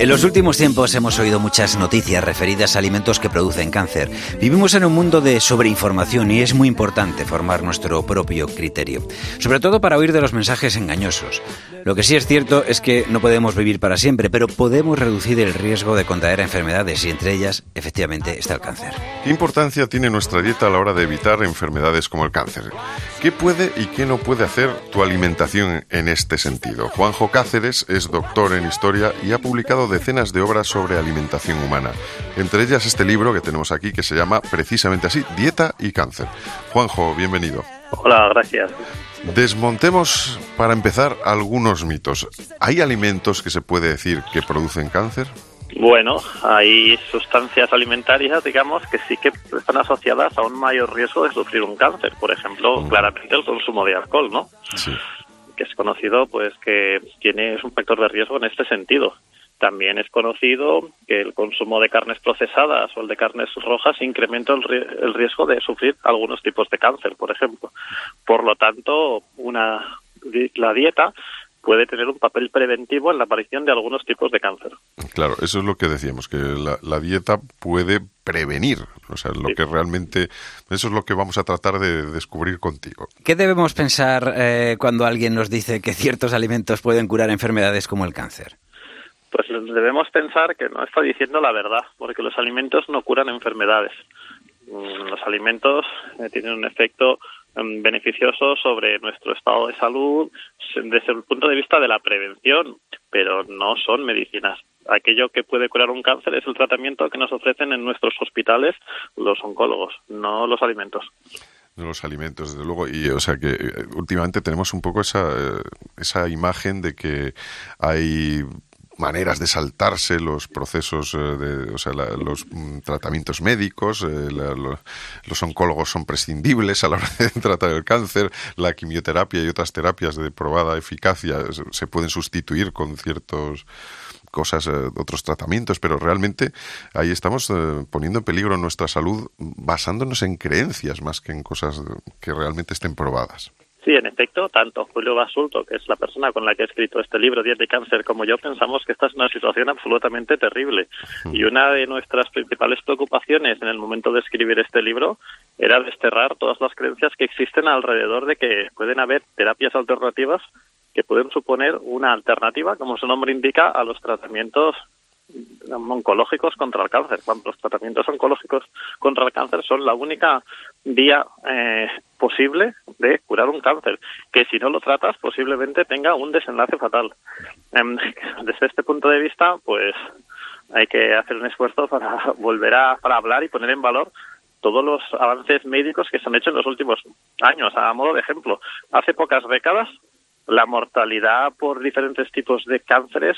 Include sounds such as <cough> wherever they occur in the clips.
En los últimos tiempos hemos oído muchas noticias referidas a alimentos que producen cáncer. Vivimos en un mundo de sobreinformación y es muy importante formar nuestro propio criterio, sobre todo para huir de los mensajes engañosos. Lo que sí es cierto es que no podemos vivir para siempre, pero podemos reducir el riesgo de contraer enfermedades y entre ellas, efectivamente, está el cáncer. ¿Qué importancia tiene nuestra dieta a la hora de evitar enfermedades como el cáncer? ¿Qué puede y qué no puede hacer tu alimentación en este sentido? Juanjo Cáceres es doctor en historia y ha publicado decenas de obras sobre alimentación humana. Entre ellas este libro que tenemos aquí que se llama precisamente así, Dieta y Cáncer. Juanjo, bienvenido. Hola, gracias. Desmontemos para empezar algunos mitos. ¿Hay alimentos que se puede decir que producen cáncer? Bueno, hay sustancias alimentarias, digamos, que sí que están asociadas a un mayor riesgo de sufrir un cáncer. Por ejemplo, claramente el consumo de alcohol, ¿no? Sí. Que es conocido, pues, que tiene es un factor de riesgo en este sentido. También es conocido que el consumo de carnes procesadas o el de carnes rojas incrementa el, el riesgo de sufrir algunos tipos de cáncer, por ejemplo. Por lo tanto, una, la dieta puede tener un papel preventivo en la aparición de algunos tipos de cáncer. Claro, eso es lo que decíamos, que la, la dieta puede prevenir, o sea, lo Sí. que realmente, eso es lo que vamos a tratar de descubrir contigo. ¿Qué debemos pensar eh, cuando alguien nos dice que ciertos alimentos pueden curar enfermedades como el cáncer? Pues debemos pensar que no está diciendo la verdad, porque los alimentos no curan enfermedades. Mm, Los alimentos eh, tienen un efecto mm, beneficioso sobre nuestro estado de salud desde el punto de vista de la prevención, pero no son medicinas. Aquello que puede curar un cáncer es el tratamiento que nos ofrecen en nuestros hospitales los oncólogos, no los alimentos. los alimentos, desde luego. Y, o sea, que eh, últimamente tenemos un poco esa, eh, esa imagen de que hay maneras de saltarse los procesos, eh, de, o sea, los mm, tratamientos médicos, eh, los oncólogos son prescindibles a la <laughs> hora de tratar el cáncer, la quimioterapia y otras terapias de probada eficacia se- pueden sustituir con ciertos cosas, eh, otros tratamientos, pero realmente ahí estamos poniendo en peligro nuestra salud basándonos en creencias más que en cosas que realmente estén probadas. Sí, en efecto, tanto Julio Basulto, que es la persona con la que he escrito este libro, Dieta y Cáncer, como yo, pensamos que esta es una situación absolutamente terrible. Y una de nuestras principales preocupaciones en el momento de escribir este libro era desterrar todas las creencias que existen alrededor de que pueden haber terapias alternativas que pueden suponer una alternativa, como su nombre indica, a los tratamientos oncológicos contra el cáncer. Cuando los tratamientos oncológicos contra el cáncer son la única vía eh, posible de curar un cáncer, que si no lo tratas posiblemente tenga un desenlace fatal. Em, <laughs> desde este punto de vista, pues hay que hacer un esfuerzo para <laughs> volver a para hablar y poner en valor todos los avances médicos que se han hecho en los últimos años. A modo de ejemplo, hace pocas décadas la mortalidad por diferentes tipos de cánceres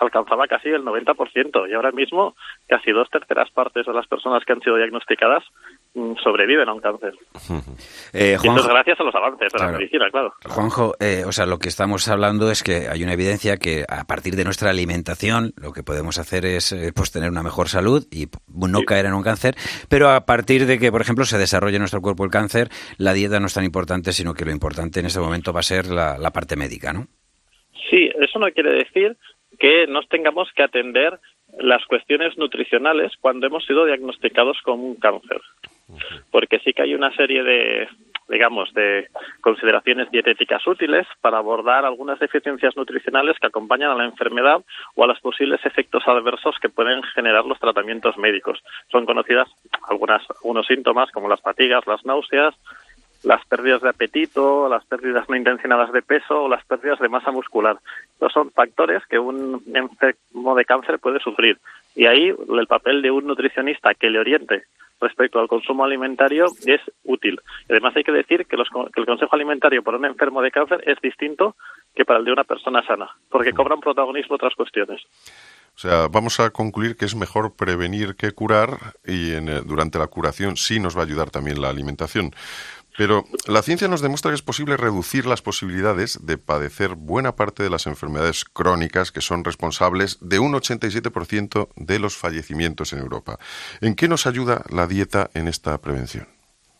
alcanzaba casi el 90% y ahora mismo casi dos terceras partes de las personas que han sido diagnosticadas sobreviven a un cáncer. <laughs> Eh, Y esto Juanjo- es gracias a los avances de Claro. la medicina, claro. Juanjo, eh, o sea, lo que estamos hablando es que hay una evidencia que a partir de nuestra alimentación lo que podemos hacer es eh, pues tener una mejor salud y no Sí. caer en un cáncer, pero a partir de que, por ejemplo, se desarrolle en nuestro cuerpo el cáncer, la dieta no es tan importante, sino que lo importante en ese momento va a ser la, la parte médica, ¿no? Sí, eso no quiere decir que nos tengamos que atender las cuestiones nutricionales cuando hemos sido diagnosticados con un cáncer. Porque sí que hay una serie de, digamos, de consideraciones dietéticas útiles para abordar algunas deficiencias nutricionales que acompañan a la enfermedad o a los posibles efectos adversos que pueden generar los tratamientos médicos. Son conocidas algunas, algunos síntomas como las fatigas, las náuseas, las pérdidas de apetito, las pérdidas no intencionadas de peso o las pérdidas de masa muscular. Estos son factores que un enfermo de cáncer puede sufrir. Y ahí el papel de un nutricionista que le oriente respecto al consumo alimentario es útil. Además hay que decir que, los- que el consejo alimentario para un enfermo de cáncer es distinto que para el de una persona sana, porque cobran protagonismo otras cuestiones. O sea, vamos a concluir que es mejor prevenir que curar y en, eh, durante la curación sí nos va a ayudar también la alimentación. Pero la ciencia nos demuestra que es posible reducir las posibilidades de padecer buena parte de las enfermedades crónicas que son responsables de un 87% de los fallecimientos en Europa. ¿En qué nos ayuda la dieta en esta prevención?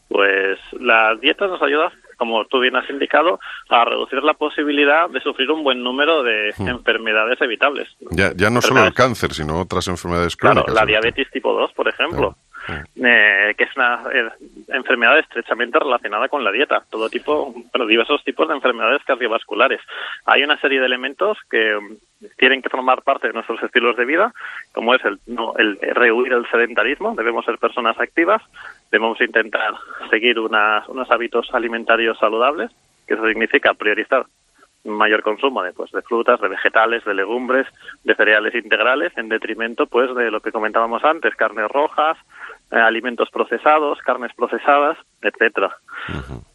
Pues la dieta nos ayuda como tú bien has indicado, a reducir la posibilidad de sufrir un buen número de hmm. enfermedades evitables. Ya, ya no solo el cáncer, sino otras enfermedades crónicas. Claro, la diabetes tipo 2, por ejemplo. Eh, que es una eh, enfermedad estrechamente relacionada con la dieta, todo tipo, pero diversos tipos de enfermedades cardiovasculares. Hay una serie de elementos que mm, tienen que formar parte de nuestros estilos de vida, como es el, no, el rehuir el sedentarismo, debemos ser personas activas, debemos intentar seguir unas, unos hábitos alimentarios saludables, que eso significa priorizar mayor consumo de, pues, de frutas, de vegetales, de legumbres, de cereales integrales, en detrimento pues de lo que comentábamos antes, carnes rojas, eh, alimentos procesados, carnes procesadas, etcétera.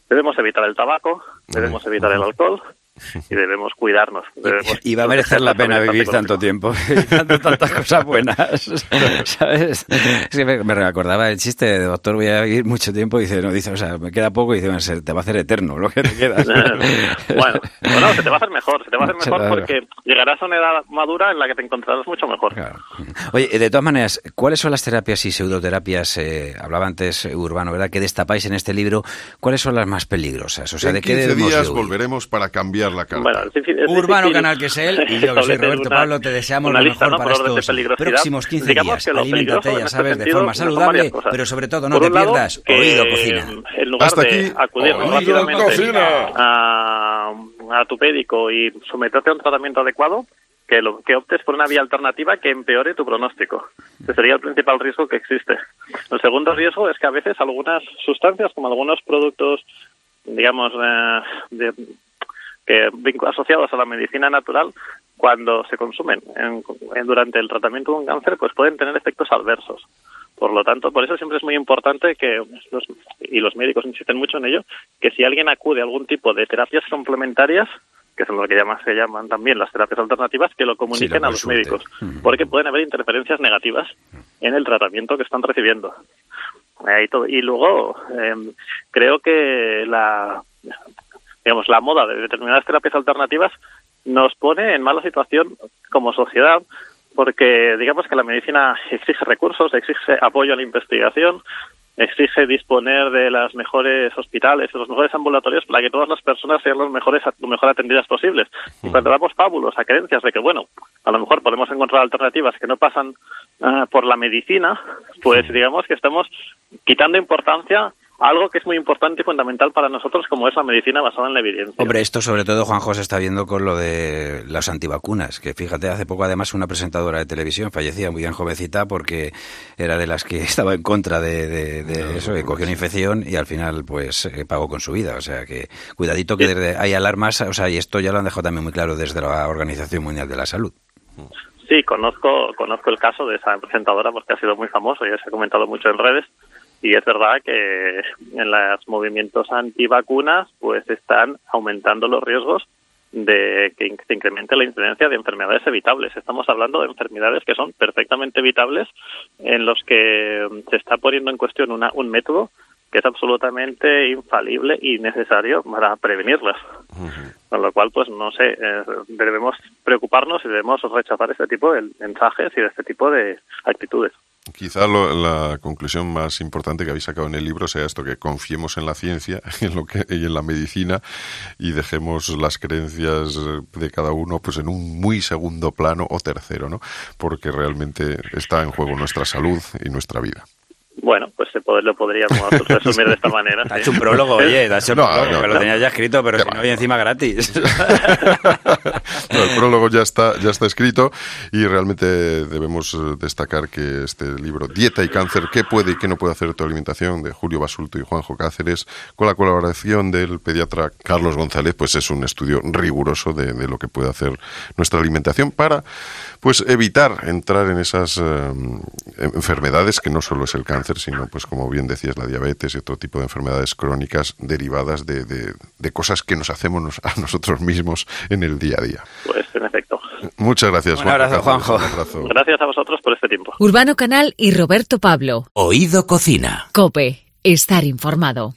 Debemos evitar el tabaco, debemos evitar el alcohol, y debemos cuidarnos. <laughs> y va a merecer la pena vivir tanto tiempo, <laughs> dando tantas cosas buenas, <laughs> ¿sabes? me, acordaba el chiste de doctor, voy a vivir mucho tiempo, y dice, no, dice, o sea, me queda poco, y dice, te va a hacer eterno lo que te quedas. bueno, bueno, se te va a hacer mejor, se te va a hacer mejor porque llegarás a una edad madura en la que te encontrarás mucho mejor. Oye, de todas maneras, ¿cuáles son las terapias y pseudoterapias, eh, hablaba antes Urbano, ¿verdad?, que destapáis en este libro, ¿cuáles son las más peligrosas? O sea, ¿de qué días volveremos para cambiar la Urbano Canal, que es él, y yo que <laughs> soy Roberto Pablo, te deseamos lo mejor para estos próximos 15 días. Aliméntate, ya sabes, de forma saludable, pero sobre todo no te pierdas Oído Cocina. En lugar de acudir rápidamente a, a tu médico y someterte a un tratamiento adecuado, que, lo, que optes por una vía alternativa que empeore tu pronóstico. Ese sería el principal riesgo que existe. El segundo riesgo es que a veces algunas sustancias, como algunos productos, digamos, eh, de, que asociados a la medicina natural, cuando se consumen durante el tratamiento de un cáncer, pues pueden tener efectos adversos. Por lo tanto, por eso siempre es muy importante que, y los médicos insisten mucho en ello, que si alguien acude a algún tipo de terapias complementarias, que son lo que llaman, se llaman también las terapias alternativas, que lo comuniquen a los médicos, porque pueden haber interferencias negativas en el tratamiento que están recibiendo. y, luego, em, creo que la digamos, la moda de determinadas terapias alternativas nos pone en mala situación como sociedad porque digamos que la medicina exige recursos, exige apoyo a la investigación, exige disponer de las mejores hospitales, de los mejores ambulatorios para que todas las personas sean los mejores, lo mejor atendidas posibles. Y cuando damos pábulos a creencias de que, bueno, a lo mejor podemos encontrar alternativas que no pasan ah, por la medicina, pues digamos que estamos quitando importancia algo que es muy importante y fundamental para nosotros como es la medicina basada en la evidencia. Hombre, esto sobre todo Juan José está viendo con lo de las antivacunas, que fíjate, hace poco además una presentadora de televisión fallecía muy bien jovencita porque era de las que <laughs> estaba en contra de, eso, que cogió una infección y al final pues eh, pagó con su vida. O sea que cuidadito que hay alarmas, o sea, y esto ya lo han dejado también muy claro desde la Organización Mundial de la Salud. Sí, conozco, conozco el caso de esa presentadora porque ha sido muy famoso y se ha comentado mucho en redes y es verdad que en los movimientos antivacunas pues están aumentando los riesgos de que se incremente la incidencia de enfermedades evitables. Estamos hablando de enfermedades que son perfectamente evitables, en los que se está poniendo en cuestión una, un método que es absolutamente infalible y necesario para prevenirlas. Con lo cual, pues no sé, eh, debemos preocuparnos y debemos rechazar este tipo de mensajes y de este tipo de actitudes. Quizá la conclusión más importante que habéis sacado en el libro sea esto, que confiemos en la ciencia <laughs> en lo que, y en la medicina y dejemos las creencias de cada uno pues en un muy segundo plano o tercero, ¿no? porque realmente está en juego nuestra salud y nuestra vida. Bueno, pues se lo podríamos <laughs> resumir de esta manera. Ha hecho un prólogo, oye, ha hecho un prólogo, lo tenía ya escrito, pero si no, y encima gratis. <laughs> el prólogo ya está, ya está escrito y realmente debemos destacar que este libro, Dieta y Cáncer, ¿qué puede y qué no puede hacer tu alimentación? de Julio Basulto y Juanjo Cáceres, con la colaboración del pediatra Carlos González, pues es un estudio riguroso de, de lo que puede hacer nuestra alimentación para pues evitar entrar en esas eh, enfermedades que no solo es el cáncer, sino, pues como bien decías, la diabetes y otro tipo de enfermedades crónicas derivadas de, de, cosas que nos hacemos a nosotros mismos en el día a día. Pues en efecto. Muchas gracias, Un abrazo, Juanjo. Gracias a vosotros por este tiempo. Urbano Canal y Roberto Pablo. Oído Cocina. Cope. Estar informado.